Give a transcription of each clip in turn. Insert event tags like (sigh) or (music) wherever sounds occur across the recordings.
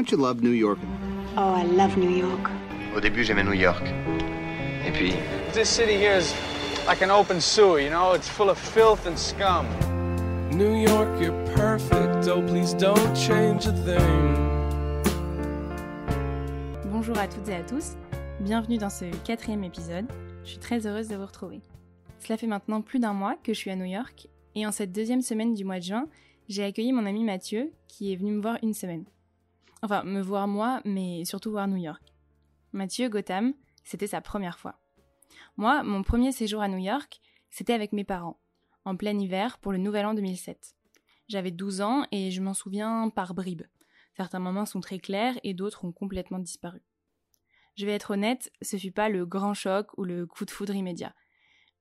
Don't you love New York? Oh, I love New York. Au début, j'aimais New York. Et puis, This city here is like an open sewer, you know? It's full of filth and scum. New York, you're perfect. Oh, please don't change a thing. Bonjour à toutes et à tous, bienvenue dans ce quatrième épisode. Je suis très heureuse de vous retrouver. Cela fait maintenant plus d'un mois que je suis à New York et en cette deuxième semaine du mois de juin, j'ai accueilli mon ami Mathieu qui est venu me voir une semaine. Enfin, me voir moi, mais surtout voir New York. Mathieu Gotham, c'était sa première fois. Moi, mon premier séjour à New York, c'était avec mes parents, en plein hiver pour le nouvel an 2007. J'avais 12 ans et je m'en souviens par bribes. Certains moments sont très clairs et d'autres ont complètement disparu. Je vais être honnête, ce fut pas le grand choc ou le coup de foudre immédiat.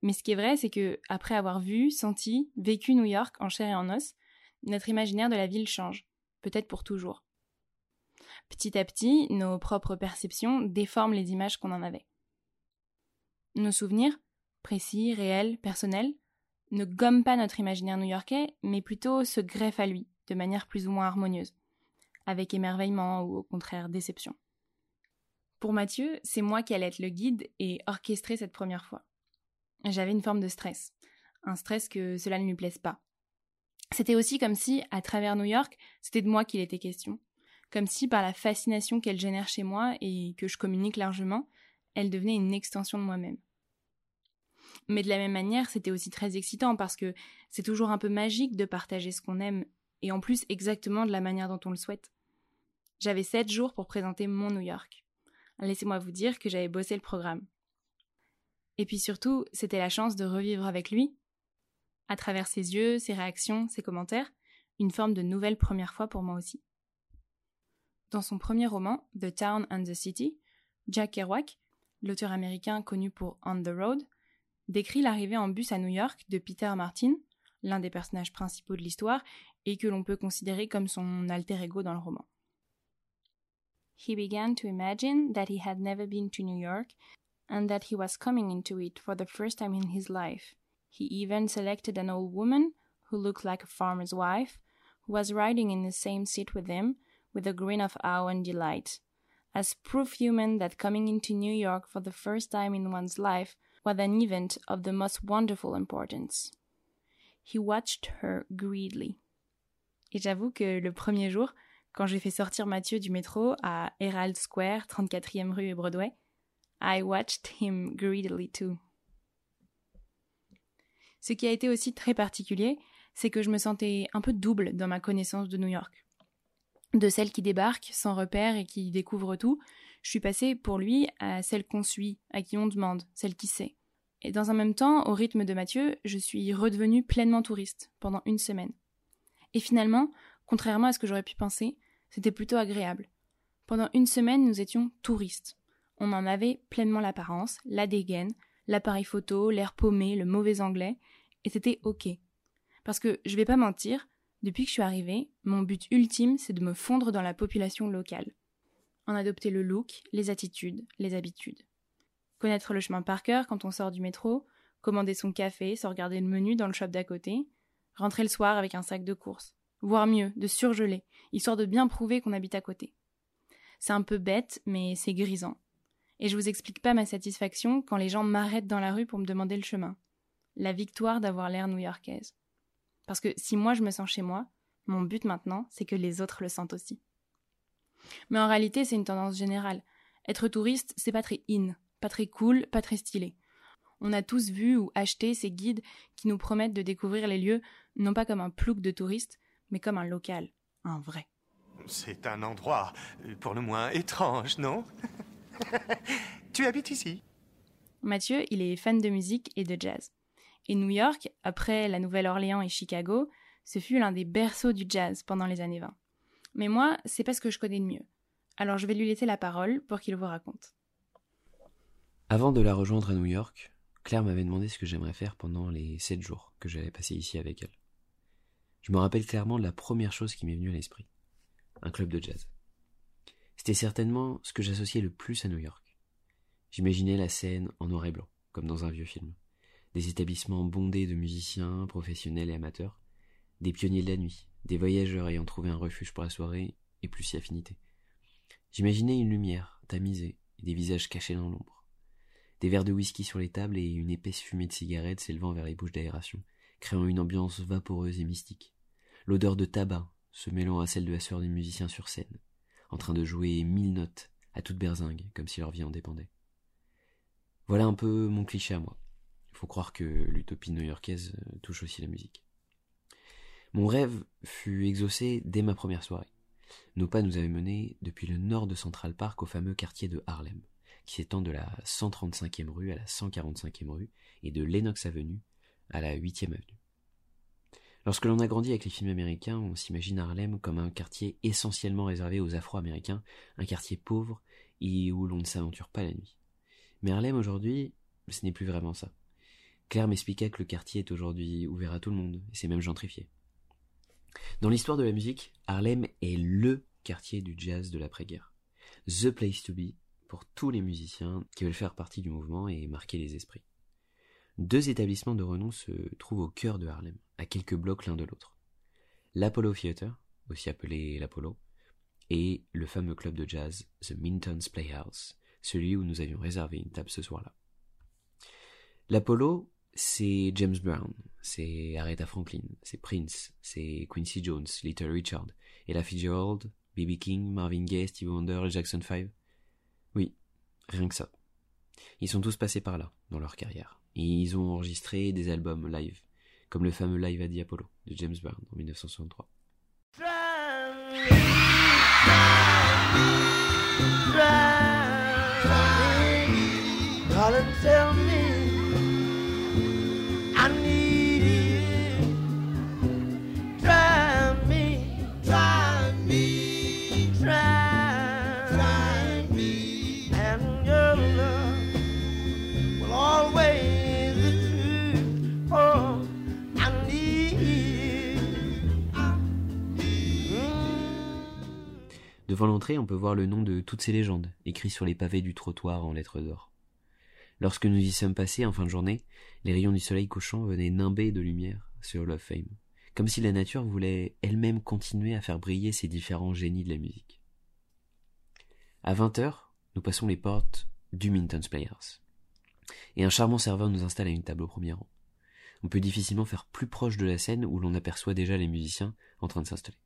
Mais ce qui est vrai, c'est que, après avoir vu, senti, vécu New York en chair et en os, notre imaginaire de la ville change, peut-être pour toujours. Petit à petit, nos propres perceptions déforment les images qu'on en avait. Nos souvenirs, précis, réels, personnels, ne gomment pas notre imaginaire new-yorkais, mais plutôt se greffent à lui, de manière plus ou moins harmonieuse, avec émerveillement ou au contraire déception. Pour Mathieu, c'est moi qui allais être le guide et orchestrer cette première fois. J'avais une forme de stress, un stress que cela ne lui plaise pas. C'était aussi comme si, à travers New York, c'était de moi qu'il était question, comme si par la fascination qu'elle génère chez moi et que je communique largement, elle devenait une extension de moi-même. Mais de la même manière, c'était aussi très excitant parce que c'est toujours un peu magique de partager ce qu'on aime, et en plus exactement de la manière dont on le souhaite. J'avais sept jours pour présenter mon New York. Laissez-moi vous dire que j'avais bossé le programme. Et puis surtout, c'était la chance de revivre avec lui, à travers ses yeux, ses réactions, ses commentaires, une forme de nouvelle première fois pour moi aussi. Dans son premier roman, The Town and the City, Jack Kerouac, l'auteur américain connu pour On the Road, décrit l'arrivée en bus à New York de Peter Martin, l'un des personnages principaux de l'histoire et que l'on peut considérer comme son alter ego dans le roman. He began to imagine that he had never been to New York and that he was coming into it for the first time in his life. He even selected an old woman who looked like a farmer's wife, who was riding in the same seat with him with a grin of awe and delight, as proof human that coming into New York for the first time in one's life was an event of the most wonderful importance. He watched her greedily. Et j'avoue que le premier jour, quand j'ai fait sortir Mathieu du métro à Herald Square, 34e rue et Broadway, I watched him greedily too. Ce qui a été aussi très particulier, c'est que je me sentais un peu double dans ma connaissance de New York. De celle qui débarque sans repère et qui découvre tout, je suis passée pour lui à celle qu'on suit, à qui on demande, celle qui sait. Et dans un même temps, au rythme de Mathieu, je suis redevenue pleinement touriste pendant une semaine. Et finalement, contrairement à ce que j'aurais pu penser, c'était plutôt agréable. Pendant une semaine, nous étions touristes. On en avait pleinement l'apparence, la dégaine, l'appareil photo, l'air paumé, le mauvais anglais, et c'était ok. Parce que, je vais pas mentir, depuis que je suis arrivée, mon but ultime, c'est de me fondre dans la population locale. En adopter le look, les attitudes, les habitudes. Connaître le chemin par cœur quand on sort du métro, commander son café sans regarder le menu dans le shop d'à côté, rentrer le soir avec un sac de courses, voire mieux, de surgeler, histoire de bien prouver qu'on habite à côté. C'est un peu bête, mais c'est grisant. Et je vous explique pas ma satisfaction quand les gens m'arrêtent dans la rue pour me demander le chemin. La victoire d'avoir l'air new-yorkaise. Parce que si moi je me sens chez moi, mon but maintenant, c'est que les autres le sentent aussi. Mais en réalité, c'est une tendance générale. Être touriste, c'est pas très in, pas très cool, pas très stylé. On a tous vu ou acheté ces guides qui nous promettent de découvrir les lieux non pas comme un plouc de touristes, mais comme un local, un vrai. c'est un endroit pour le moins étrange, non? (laughs) Tu habites ici? Mathieu, il est fan de musique et de jazz. Et New York, après la Nouvelle-Orléans et Chicago, ce fut l'un des berceaux du jazz pendant les années 20. Mais moi, c'est pas ce que je connais de mieux. Alors je vais lui laisser la parole pour qu'il vous raconte. Avant de la rejoindre à New York, Claire m'avait demandé ce que j'aimerais faire pendant les sept jours que j'avais passé ici avec elle. Je me rappelle clairement de la première chose qui m'est venue à l'esprit. Un club de jazz. C'était certainement ce que j'associais le plus à New York. J'imaginais la scène en noir et blanc, comme dans un vieux film. Des établissements bondés de musiciens, professionnels et amateurs, des pionniers de la nuit, des voyageurs ayant trouvé un refuge pour la soirée, et plus si affinité, J'imaginais une lumière, tamisée, et des visages cachés dans l'ombre. Des verres de whisky sur les tables et une épaisse fumée de cigarettes s'élevant vers les bouches d'aération, créant une ambiance vaporeuse et mystique. L'odeur de tabac se mêlant à celle de la sueur des musiciens sur scène, en train de jouer mille notes à toute berzingue, comme si leur vie en dépendait. Voilà un peu mon cliché à moi. Faut croire que l'utopie new-yorkaise euh, touche aussi la musique. Mon rêve fut exaucé dès ma première soirée. Nos pas nous avaient menés depuis le nord de Central Park au fameux quartier de Harlem, qui s'étend de la 135e rue à la 145e rue et de Lenox Avenue à la 8e avenue. Lorsque l'on a grandi avec les films américains, on s'imagine Harlem comme un quartier essentiellement réservé aux Afro-Américains, un quartier pauvre et où l'on ne s'aventure pas la nuit. Mais Harlem aujourd'hui, ce n'est plus vraiment ça. Claire m'expliqua que le quartier est aujourd'hui ouvert à tout le monde, et c'est même gentrifié. Dans l'histoire de la musique, Harlem est LE quartier du jazz de l'après-guerre. The place to be pour tous les musiciens qui veulent faire partie du mouvement et marquer les esprits. Deux établissements de renom se trouvent au cœur de Harlem, à quelques blocs l'un de l'autre. L'Apollo Theater, aussi appelé l'Apollo, et le fameux club de jazz The Minton's Playhouse, celui où nous avions réservé une table ce soir-là. L'Apollo, c'est James Brown, c'est Aretha Franklin, c'est Prince, c'est Quincy Jones, Little Richard, Ella Fitzgerald, B.B. King, Marvin Gaye, Steve Wonder, Jackson 5. Oui, rien que ça. Ils sont tous passés par là, dans leur carrière. Et ils ont enregistré des albums live, comme le fameux Live à Apollo de James Brown en 1963. Devant l'entrée, on peut voir le nom de toutes ces légendes, écrits sur les pavés du trottoir en lettres d'or. Lorsque nous y sommes passés en fin de journée, les rayons du soleil couchant venaient nimber de lumière sur Love Fame, comme si la nature voulait elle-même continuer à faire briller ces différents génies de la musique. À vingt heures, nous passons les portes du Minton's Players. Et un charmant serveur nous installe à une table au premier rang. On peut difficilement faire plus proche de la scène où l'on aperçoit déjà les musiciens en train de s'installer.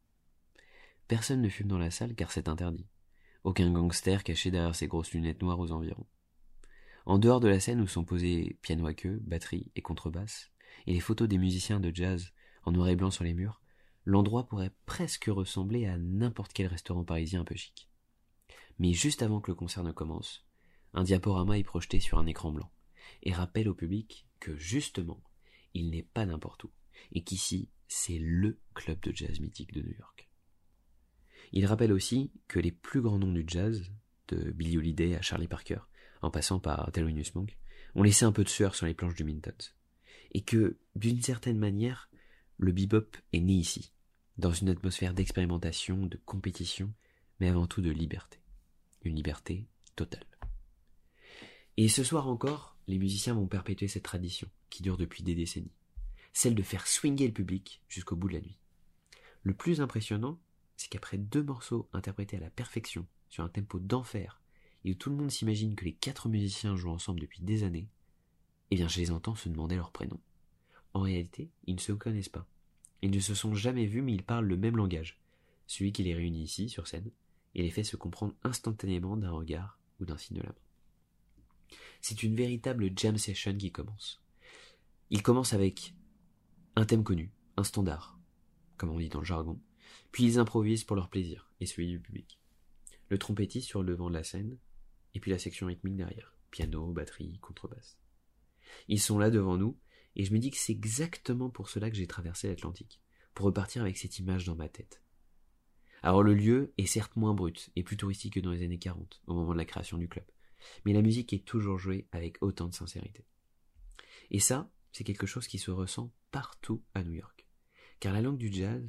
Personne ne fume dans la salle car c'est interdit. Aucun gangster caché derrière ses grosses lunettes noires aux environs. En dehors de la scène où sont posés piano à queue, batterie et contrebasse, et les photos des musiciens de jazz en noir et blanc sur les murs, l'endroit pourrait presque ressembler à n'importe quel restaurant parisien un peu chic. Mais juste avant que le concert ne commence, un diaporama est projeté sur un écran blanc, et rappelle au public que justement, il n'est pas n'importe où, et qu'ici, c'est LE club de jazz mythique de New York. Il rappelle aussi que les plus grands noms du jazz, de Billy Holiday à Charlie Parker, en passant par Thelonious Monk, ont laissé un peu de sueur sur les planches du Mintons. Et que, d'une certaine manière, le bebop est né ici, dans une atmosphère d'expérimentation, de compétition, mais avant tout de liberté. Une liberté totale. Et ce soir encore, les musiciens vont perpétuer cette tradition, qui dure depuis des décennies, celle de faire swinger le public jusqu'au bout de la nuit. Le plus impressionnant, c'est qu'après deux morceaux interprétés à la perfection, sur un tempo d'enfer, et où tout le monde s'imagine que les quatre musiciens jouent ensemble depuis des années, eh bien je les entends se demander leur prénom. En réalité, ils ne se connaissent pas. Ils ne se sont jamais vus, mais ils parlent le même langage, celui qui les réunit ici, sur scène, et les fait se comprendre instantanément d'un regard ou d'un signe de la main. C'est une véritable jam session qui commence. Il commence avec un thème connu, un standard, comme on dit dans le jargon, puis ils improvisent pour leur plaisir et celui du public. Le trompettiste sur le devant de la scène, et puis la section rythmique derrière, piano, batterie, contrebasse. Ils sont là devant nous, et je me dis que c'est exactement pour cela que j'ai traversé l'Atlantique, pour repartir avec cette image dans ma tête. Alors le lieu est certes moins brut et plus touristique que dans les années 40, au moment de la création du club, mais la musique est toujours jouée avec autant de sincérité. Et ça, c'est quelque chose qui se ressent partout à New York, car la langue du jazz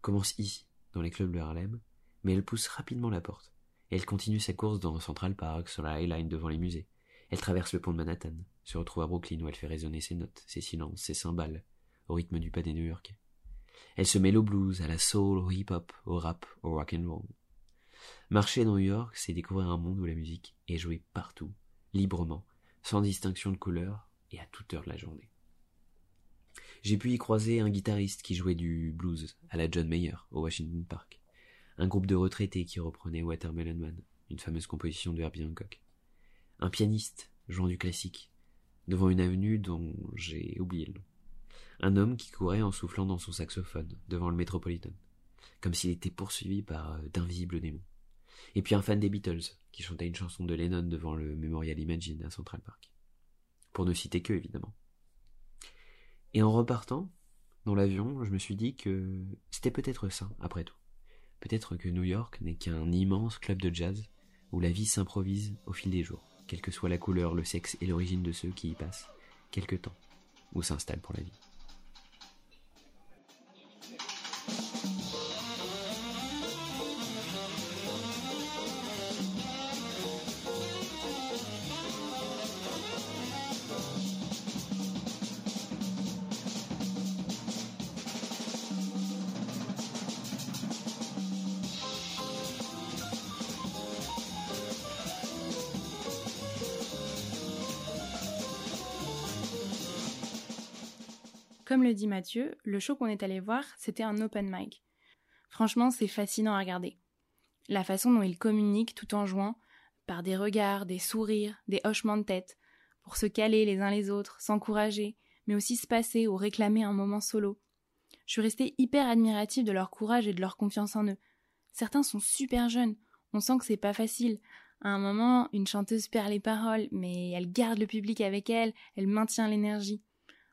commence ici, dans les clubs de Harlem, mais elle pousse rapidement la porte, elle continue sa course dans Central Park, sur la High Line devant les musées. Elle traverse le pont de Manhattan, se retrouve à Brooklyn où elle fait résonner ses notes, ses silences, ses cymbales, au rythme du pas des New Yorkais. Elle se mêle au blues, à la soul, au hip-hop, au rap, au rock and roll. Marcher dans New York, c'est découvrir un monde où la musique est jouée partout, librement, sans distinction de couleur et à toute heure de la journée. J'ai pu y croiser un guitariste qui jouait du blues à la John Mayer au Washington Park, un groupe de retraités qui reprenait Watermelon Man, une fameuse composition de Herbie Hancock, un pianiste jouant du classique devant une avenue dont j'ai oublié le nom, un homme qui courait en soufflant dans son saxophone devant le Metropolitan, comme s'il était poursuivi par euh, d'invisibles démons, et puis un fan des Beatles qui chantait une chanson de Lennon devant le Memorial Imagine à Central Park, pour ne citer que évidemment. Et en repartant, dans l'avion, je me suis dit que c'était peut-être ça, après tout. Peut-être que New York n'est qu'un immense club de jazz où la vie s'improvise au fil des jours, quelle que soit la couleur, le sexe et l'origine de ceux qui y passent, quelque temps, ou s'installent pour la vie. Comme le dit Mathieu, le show qu'on est allé voir, c'était un open mic. Franchement, c'est fascinant à regarder. La façon dont ils communiquent tout en jouant, par des regards, des sourires, des hochements de tête, pour se caler les uns les autres, s'encourager, mais aussi se passer ou réclamer un moment solo. Je suis restée hyper admirative de leur courage et de leur confiance en eux. Certains sont super jeunes, on sent que c'est pas facile. À un moment, une chanteuse perd les paroles, mais elle garde le public avec elle, elle maintient l'énergie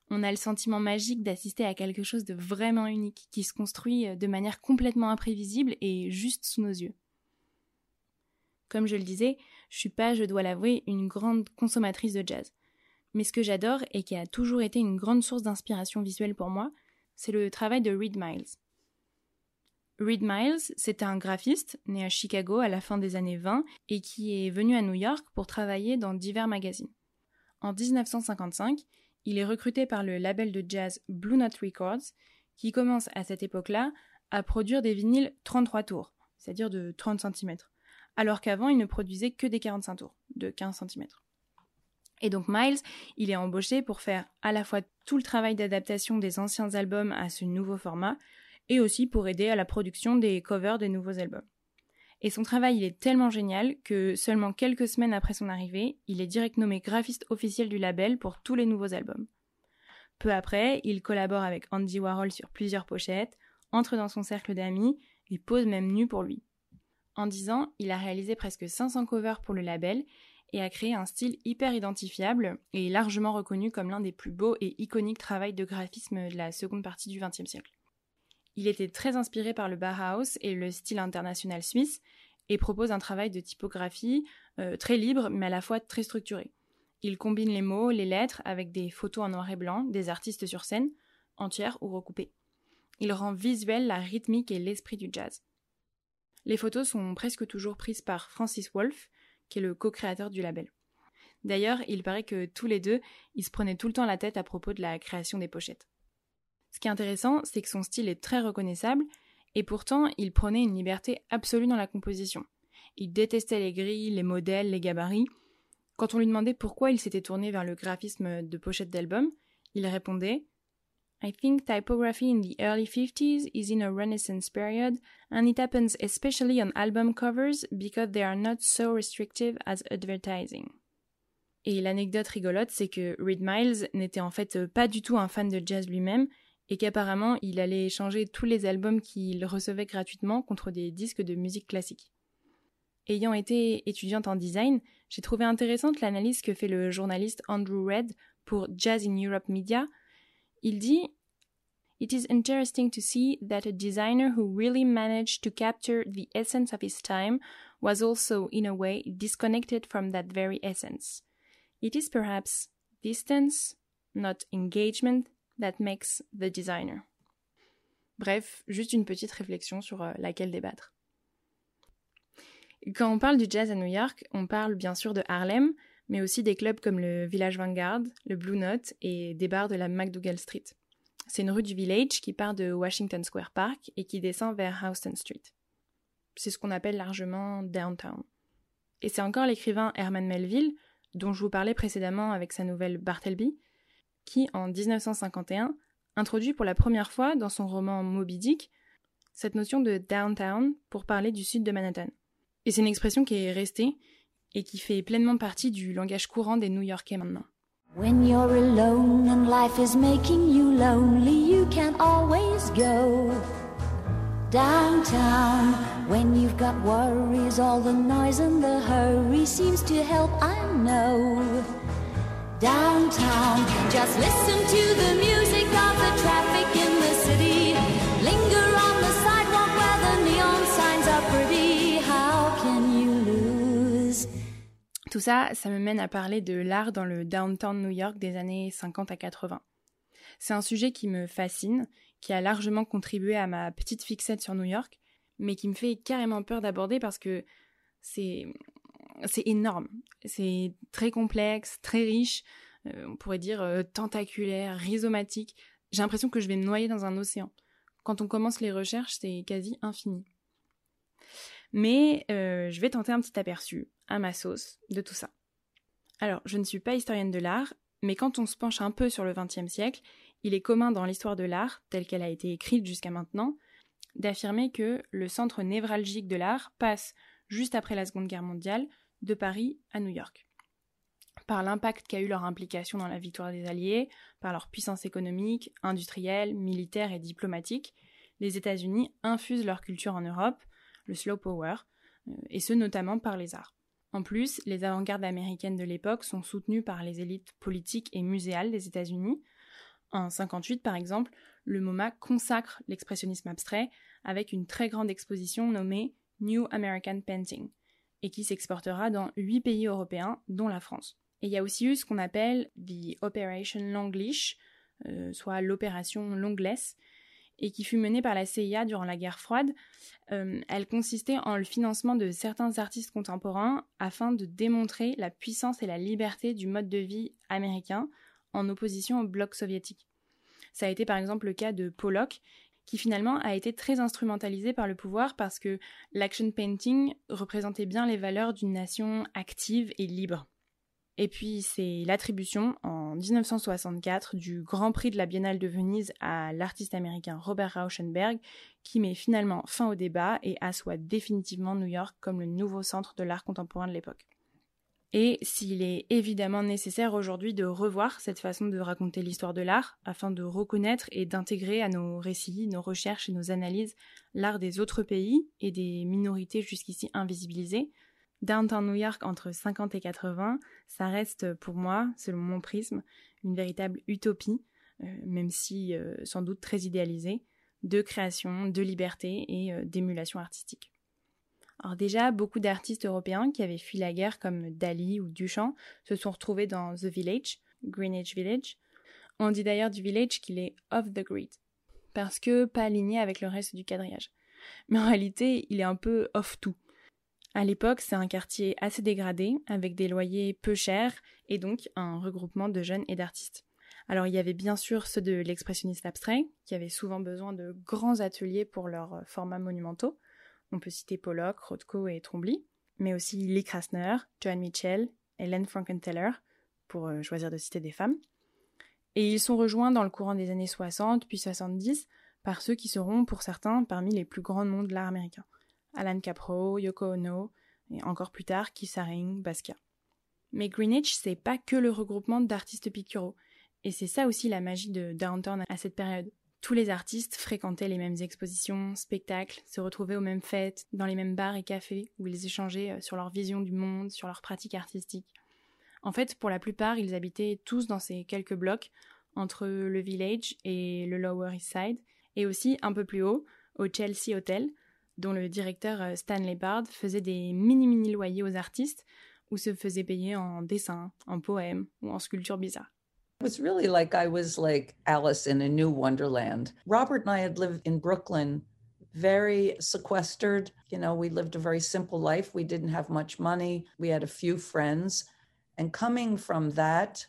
on a le sentiment magique d'assister à quelque chose de vraiment unique, qui se construit euh, de manière complètement imprévisible et juste sous nos yeux. Comme je le disais, je suis pas, je dois l'avouer, une grande consommatrice de jazz. Mais ce que j'adore et qui a toujours été une grande source d'inspiration visuelle pour moi, c'est le travail de Reed Miles. Reed Miles, c'était un graphiste né à Chicago à la fin des années 20 et qui est venu à New York pour travailler dans divers magazines. En 1955, il est recruté par le label de jazz Blue Note Records, qui commence à cette époque-là à produire des vinyles 33 tours, c'est-à-dire de 30 cm, alors qu'avant il ne produisait que des 45 tours, de 15 cm. Et donc Miles, il est embauché pour faire à la fois tout le travail d'adaptation des anciens albums à ce nouveau format, et aussi pour aider à la production des covers des nouveaux albums. Et son travail, il est tellement génial que seulement quelques semaines après son arrivée, il est direct nommé graphiste officiel du label pour tous les nouveaux albums. Peu après, il collabore avec Andy Warhol sur plusieurs pochettes, entre dans son cercle d'amis et pose même nu pour lui. En 10 ans, il a réalisé presque 500 covers pour le label et a créé un style hyper identifiable et largement reconnu comme l'un des plus beaux et iconiques travaux de graphisme de la seconde partie du XXe siècle. Il était très inspiré par le Bauhaus et le style international suisse et propose un travail de typographie euh, très libre mais à la fois très structuré. Il combine les mots, les lettres avec des photos en noir et blanc des artistes sur scène, entières ou recoupées. Il rend visuel la rythmique et l'esprit du jazz. Les photos sont presque toujours prises par Francis Wolff, qui est le co-créateur du label. D'ailleurs, il paraît que tous les deux, ils se prenaient tout le temps la tête à propos de la création des pochettes. Ce qui est intéressant, c'est que son style est très reconnaissable, et pourtant il prenait une liberté absolue dans la composition. Il détestait les grilles, les modèles, les gabarits. Quand on lui demandait pourquoi il s'était tourné vers le graphisme de pochette d'album, il répondait I think typography in the early 50s is in a renaissance period, and it happens especially on album covers because they are not so restrictive as advertising. Et l'anecdote rigolote, c'est que Reed Miles n'était en fait pas du tout un fan de jazz lui-même, et qu'apparemment il allait échanger tous les albums qu'il recevait gratuitement contre des disques de musique classique. Ayant été étudiante en design, j'ai trouvé intéressante l'analyse que fait le journaliste Andrew Red pour Jazz in Europe Media. Il dit It is interesting to see that a designer who really managed to capture the essence of his time was also, in a way, disconnected from that very essence. It is perhaps distance, not engagement, that makes the designer. Bref, juste une petite réflexion sur euh, laquelle débattre. Quand on parle du jazz à New York, on parle bien sûr de Harlem, mais aussi des clubs comme le Village Vanguard, le Blue Note et des bars de la McDougall Street. C'est une rue du village qui part de Washington Square Park et qui descend vers Houston Street. c'est ce qu'on appelle largement downtown. Et c'est encore l'écrivain Herman Melville, dont je vous parlais précédemment avec sa nouvelle Bartleby, qui, en 1951, introduit pour la première fois dans son roman Moby Dick cette notion de downtown pour parler du sud de Manhattan. Et c'est une expression qui est restée et qui fait pleinement partie du langage courant des New-Yorkais maintenant. When you're alone and life is making you lonely, you can always go downtown. When you've got worries, all the noise and the hurry seems to help, I know. Downtown, just listen to the music of the traffic in the city. Linger on the sidewalk where the neon signs are pretty. How can you lose? Tout ça, ça me mène à parler de l'art dans le downtown New York des années 50 à 80. C'est un sujet qui me fascine, qui a largement contribué à ma petite fixette sur New York, mais qui me fait carrément peur d'aborder parce que c'est c'est énorme, c'est très complexe, très riche, euh, on pourrait dire euh, tentaculaire, rhizomatique. J'ai l'impression que je vais me noyer dans un océan. Quand on commence les recherches, c'est quasi infini. Mais euh, je vais tenter un petit aperçu, à ma sauce, de tout ça. Alors, je ne suis pas historienne de l'art, mais quand on se penche un peu sur le XXe siècle, il est commun dans l'histoire de l'art, telle qu'elle a été écrite jusqu'à maintenant, d'affirmer que le centre névralgique de l'art passe, juste après la Seconde Guerre mondiale, de Paris à New York. Par l'impact qu'a eu leur implication dans la victoire des Alliés, par leur puissance économique, industrielle, militaire et diplomatique, les États-Unis infusent leur culture en Europe, le slow power, euh, et ce notamment par les arts. En plus, les avant-gardes américaines de l'époque sont soutenues par les élites politiques et muséales des États-Unis. En 58, par exemple, le MoMA consacre l'expressionnisme abstrait avec une très grande exposition nommée New American Painting, et qui s'exportera dans huit pays européens, dont la France. Et il y a aussi eu ce qu'on appelle the Operation Longlish, euh, soit l'opération Longless, et qui fut menée par la CIA durant la guerre froide. Euh, elle consistait en le financement de certains artistes contemporains afin de démontrer la puissance et la liberté du mode de vie américain en opposition au bloc soviétique. Ça a été par exemple le cas de Pollock, qui finalement a été très instrumentalisé par le pouvoir parce que l'action painting représentait bien les valeurs d'une nation active et libre. Et puis c'est l'attribution en 1964 du Grand Prix de la Biennale de Venise à l'artiste américain Robert Rauschenberg qui met finalement fin au débat et assoit définitivement New York comme le nouveau centre de l'art contemporain de l'époque. Et s'il est évidemment nécessaire aujourd'hui de revoir cette façon de raconter l'histoire de l'art afin de reconnaître et d'intégrer à nos récits, nos recherches et nos analyses l'art des autres pays et des minorités jusqu'ici invisibilisées, Downtown New York entre 50 et 80, ça reste pour moi, selon mon prisme, une véritable utopie, euh, même si euh, sans doute très idéalisée, de création, de liberté et euh, d'émulation artistique. Alors déjà, beaucoup d'artistes européens qui avaient fui la guerre comme Dali ou Duchamp se sont retrouvés dans The Village, Greenwich Village. On dit d'ailleurs du village qu'il est off the grid, parce que pas aligné avec le reste du quadrillage. Mais en réalité, il est un peu off tout. À l'époque, c'est un quartier assez dégradé, avec des loyers peu chers, et donc un regroupement de jeunes et d'artistes. Alors il y avait bien sûr ceux de l'expressionniste abstrait, qui avaient souvent besoin de grands ateliers pour leurs formats monumentaux, on peut citer Pollock, Rothko et Trombley, mais aussi Lee Krasner, Joan Mitchell, Helen Frankenthaler, pour euh, choisir de citer des femmes. Et ils sont rejoints dans le courant des années 60 puis 70 par ceux qui seront, pour certains, parmi les plus grands noms de l'art américain. Alan Capro, Yoko Ono, et encore plus tard, Keith Haring, Basquiat. Mais Greenwich, c'est pas que le regroupement d'artistes picturaux. Et c'est ça aussi la magie de Downtown à cette période. Tous les artistes fréquentaient les mêmes expositions, spectacles, se retrouvaient aux mêmes fêtes, dans les mêmes bars et cafés, où ils échangeaient euh, sur leur vision du monde, sur leurs pratiques artistiques. En fait, pour la plupart, ils habitaient tous dans ces quelques blocs, entre le Village et le Lower East Side, et aussi un peu plus haut, au Chelsea Hotel, dont le directeur euh, Stanley Bard faisait des mini-mini loyers aux artistes, ou se faisait payer en dessins, en poèmes ou en sculptures bizarres. It was really like I was like Alice in a new wonderland. Robert and I had lived in Brooklyn very sequestered. You know, we lived a very simple life. We didn't have much money. We had a few friends. And coming from that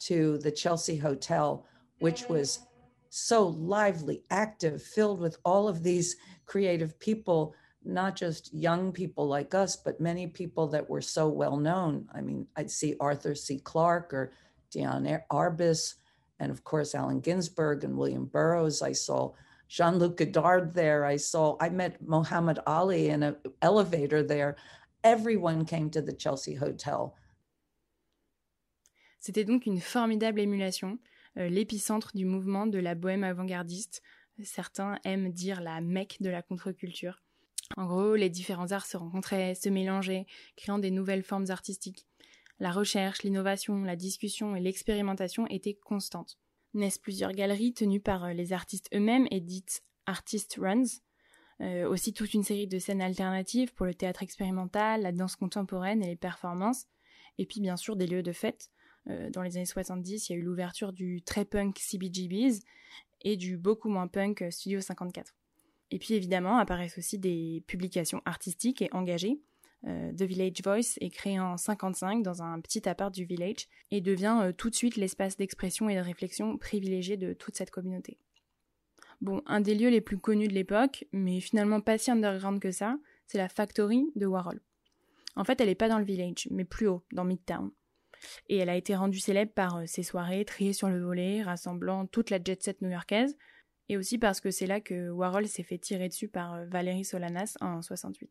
to the Chelsea Hotel, which was so lively, active, filled with all of these creative people, not just young people like us, but many people that were so well known. I mean, I'd see Arthur C. Clarke or Dion Arbus, and of course, Allen Ginsberg and William Burroughs. I saw Jean Luc Godard there. I saw, I met Muhammad Ali in an elevator there. Everyone came to the Chelsea Hotel. C'était donc une formidable émulation, euh, l'épicentre du mouvement de la bohème avant-gardiste. Certains aiment dire la mecque de la contre-culture. En gros, les différents arts se rencontraient, se mélangeaient, créant des nouvelles formes artistiques. La recherche, l'innovation, la discussion et l'expérimentation étaient constantes. Naissent plusieurs galeries tenues par euh, les artistes eux-mêmes et dites artist runs. Euh, aussi toute une série de scènes alternatives pour le théâtre expérimental, la danse contemporaine et les performances. Et puis bien sûr des lieux de fête. Euh, dans les années 70, il y a eu l'ouverture du très punk CBGBs et du beaucoup moins punk Studio 54. Et puis évidemment apparaissent aussi des publications artistiques et engagées. Euh, The Village Voice est créé en 55 dans un petit appart du village et devient euh, tout de suite l'espace d'expression et de réflexion privilégié de toute cette communauté. Bon, un des lieux les plus connus de l'époque, mais finalement pas si underground que ça, c'est la Factory de Warhol. En fait, elle n'est pas dans le village, mais plus haut, dans Midtown. Et elle a été rendue célèbre par euh, ses soirées triées sur le volet, rassemblant toute la jet set new-yorkaise, et aussi parce que c'est là que Warhol s'est fait tirer dessus par euh, Valérie Solanas en 68.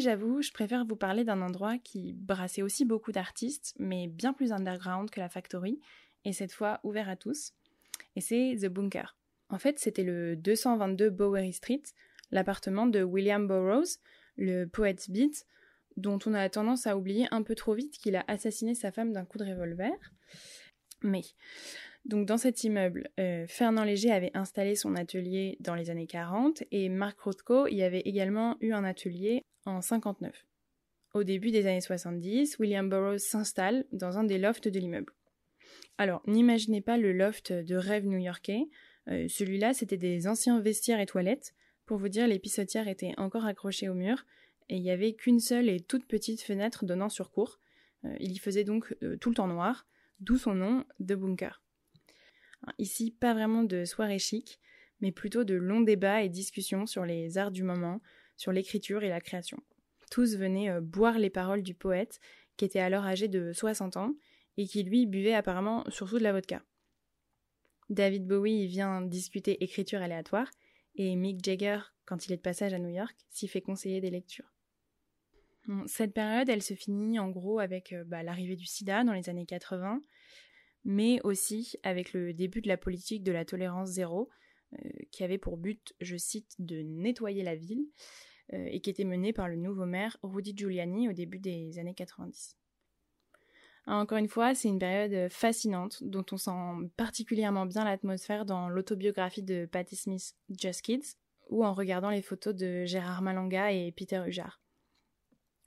J'avoue, je préfère vous parler d'un endroit qui brassait aussi beaucoup d'artistes, mais bien plus underground que la Factory, et cette fois ouvert à tous. Et c'est The Bunker. En fait, c'était le 222 Bowery Street, l'appartement de William Burroughs, le poète beat, dont on a tendance à oublier un peu trop vite qu'il a assassiné sa femme d'un coup de revolver. Mais, donc dans cet immeuble, euh, Fernand Léger avait installé son atelier dans les années 40 et Marc Rothko y avait également eu un atelier en 59. Au début des années 70, William Burroughs s'installe dans un des lofts de l'immeuble. Alors, n'imaginez pas le loft de rêve new-yorkais. Euh, celui-là, c'était des anciens vestiaires et toilettes. Pour vous dire, les pissotières étaient encore accrochées au mur et il n'y avait qu'une seule et toute petite fenêtre donnant sur cour. Euh, il y faisait donc tout le temps noir, d'où son nom de bunker. Ici, pas vraiment de soirée chic, mais plutôt de longs débats et discussions sur les arts du moment, sur l'écriture et la création. Tous venaient euh, boire les paroles du poète, qui était alors âgé de 60 ans, et qui lui buvait apparemment surtout de la vodka. David Bowie vient discuter écriture aléatoire, et Mick Jagger, quand il est de passage à New York, s'y fait conseiller des lectures. Cette période, elle se finit en gros avec euh, bah, l'arrivée du sida dans les années 80, mais aussi avec le début de la politique de la tolérance zéro, euh, qui avait pour but, je cite, de nettoyer la ville, euh, et qui était menée par le nouveau maire Rudy Giuliani au début des années 90. Encore une fois, c'est une période fascinante dont on sent particulièrement bien l'atmosphère dans l'autobiographie de Patti Smith, Just Kids, ou en regardant les photos de Gérard Malanga et Peter Hujar.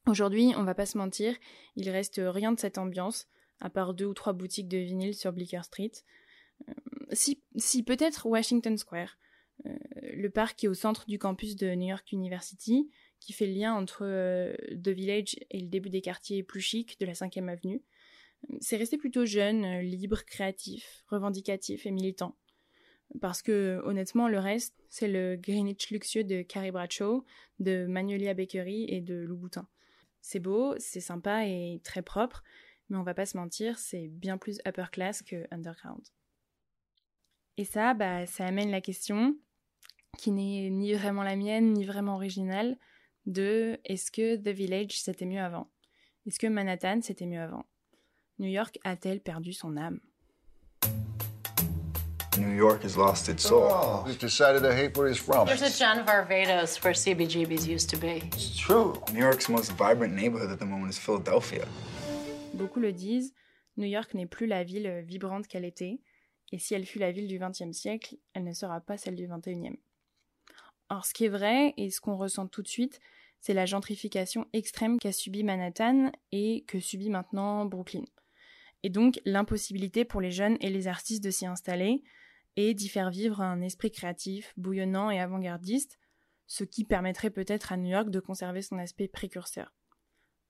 Aujourd'hui, on va pas se mentir, il reste rien de cette ambiance, à part deux ou trois boutiques de vinyle sur Bleecker Street. Euh, si, si peut-être Washington Square, euh, le parc qui est au centre du campus de New York University, qui fait le lien entre euh, The Village et le début des quartiers plus chics de la 5e avenue. C'est resté plutôt jeune, libre, créatif, revendicatif et militant. Parce que, honnêtement, le reste, c'est le Greenwich luxueux de Carrie Bradshaw, de Magnolia Bakery et de Louboutin. C'est beau, c'est sympa et très propre, mais on va pas se mentir, c'est bien plus upper class que underground. Et ça, bah, ça amène la question, qui n'est ni vraiment la mienne, ni vraiment originale, de est-ce que The Village c'était mieux avant? Est-ce que Manhattan c'était mieux avant? New York a-t-elle perdu son âme? New York has lost its soul. Oh, he's decided to hate where he's from. There's a John Varvatos where CBGB's used to be. It's true. New York's most vibrant neighborhood at the moment is Philadelphia. Beaucoup le disent, New York n'est plus la ville vibrante qu'elle était, et si elle fut la ville du XXe siècle, elle ne sera pas celle du XXIe. Or, ce qui est vrai, et ce qu'on ressent tout de suite, c'est la gentrification extrême qu'a subi Manhattan et que subit maintenant Brooklyn. Et donc l'impossibilité pour les jeunes et les artistes de s'y installer et d'y faire vivre un esprit créatif, bouillonnant et avant-gardiste, ce qui permettrait peut-être à New York de conserver son aspect précurseur.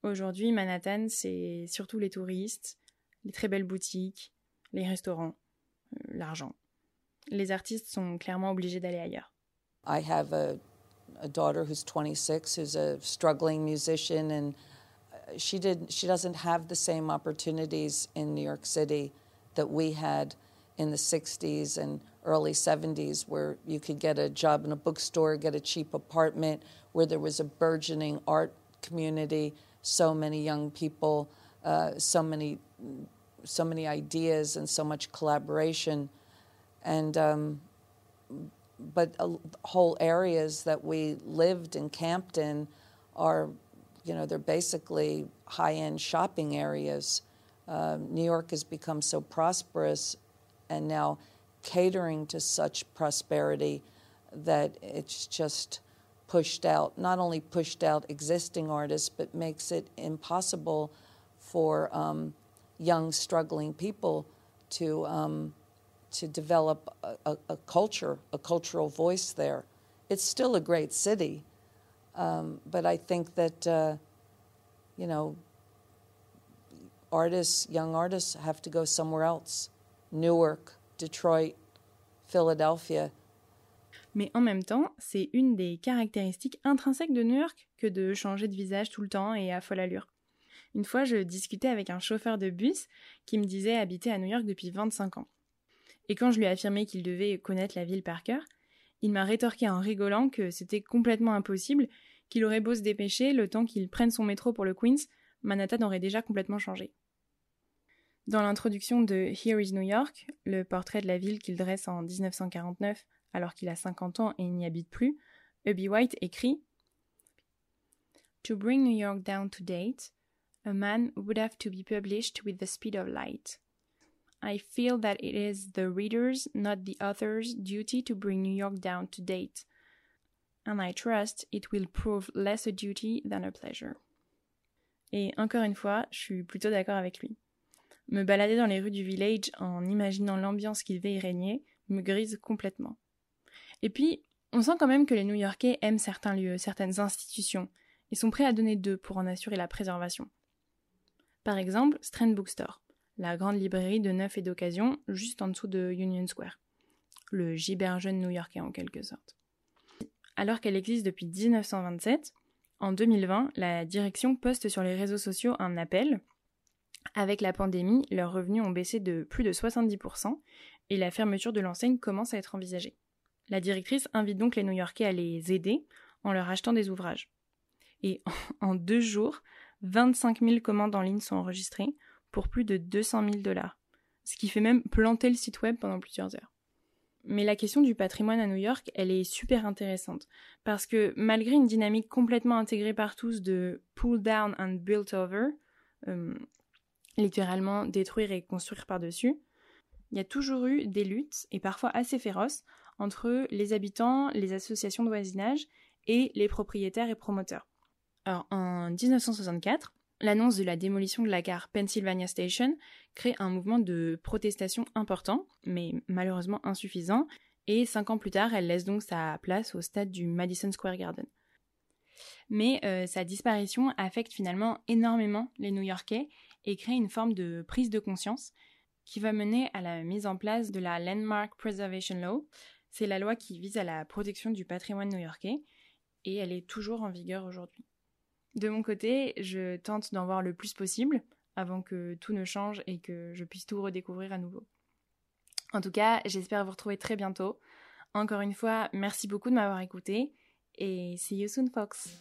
Aujourd'hui, Manhattan, c'est surtout les touristes, les très belles boutiques, les restaurants, euh, l'argent. Les artistes sont clairement obligés d'aller ailleurs. I have a, a daughter who's 26 who's a struggling musician and uh, she did she doesn't have the same opportunities in New York City that we had in the 60s and early 70s where you could get a job in a bookstore, get a cheap apartment, where there was a burgeoning art community, so many young people, uh, so many so many ideas and so much collaboration and um, but uh, whole areas that we lived and camped in are, you know, they're basically high-end shopping areas. Uh, New York has become so prosperous, and now catering to such prosperity that it's just pushed out, not only pushed out existing artists, but makes it impossible for um, young, struggling people to um, to develop a, a, a, culture, a cultural voice there. It's still a great city, um, but I think that, uh, you know, artists, young artists, have to go somewhere else. Newark, Detroit, Philadelphia. Mais en même temps, c'est une des caractéristiques intrinsèques de New York que de changer de visage tout le temps et à folle allure. Une fois, je discutais avec un chauffeur de bus qui me disait habiter à New York depuis 25 ans. Et quand je lui ai affirmé qu'il devait connaître la ville par cœur, il m'a rétorqué en rigolant que c'était complètement impossible, qu'il aurait beau se dépêcher, le temps qu'il prenne son métro pour le Queens, Manhattan aurait déjà complètement changé. Dans l'introduction de Here is New York, le portrait de la ville qu'il dresse en 1949 alors qu'il a 50 ans et n'y habite plus, Hubby White écrit To bring New York down to date, a man would have to be published with the speed of light. I feel that it is the reader's, not the author's, duty to bring New York down to date. And I trust it will prove less a duty than a pleasure. Et encore une fois, je suis plutôt d'accord avec lui. Me balader dans les rues du village en imaginant l'ambiance qu'il va y régner me grise complètement. Et puis, on sent quand même que les New-Yorkais aiment certains lieux, certaines institutions, et sont prêts à donner d'eux pour en assurer la préservation. Par exemple, Strand Bookstore la grande librairie de neuf et d'occasion, juste en dessous de Union Square. Le gibert jeune new-yorkais en quelque sorte. Alors qu'elle existe depuis 1927, en 2020, la direction poste sur les réseaux sociaux un appel. Avec la pandémie, leurs revenus ont baissé de plus de 70% et la fermeture de l'enseigne commence à être envisagée. La directrice invite donc les New-Yorkais à les aider en leur achetant des ouvrages. Et (laughs) en deux jours, 25 000 commandes en ligne sont enregistrées, pour plus de 200 000 dollars, ce qui fait même planter le site web pendant plusieurs heures. Mais la question du patrimoine à New York, elle est super intéressante, parce que malgré une dynamique complètement intégrée par tous de pull down and built over, euh, littéralement détruire et construire par-dessus, il y a toujours eu des luttes, et parfois assez féroces, entre les habitants, les associations de voisinage et les propriétaires et promoteurs. Alors en 1964, L'annonce de la démolition de la gare Pennsylvania Station crée un mouvement de protestation important, mais malheureusement insuffisant, et cinq ans plus tard, elle laisse donc sa place au stade du Madison Square Garden. Mais euh, sa disparition affecte finalement énormément les New-Yorkais et crée une forme de prise de conscience qui va mener à la mise en place de la Landmark Preservation Law. C'est la loi qui vise à la protection du patrimoine new-yorkais et elle est toujours en vigueur aujourd'hui. De mon côté, je tente d'en voir le plus possible avant que tout ne change et que je puisse tout redécouvrir à nouveau. En tout cas, j'espère vous retrouver très bientôt. Encore une fois, merci beaucoup de m'avoir écouté et see you soon, Fox.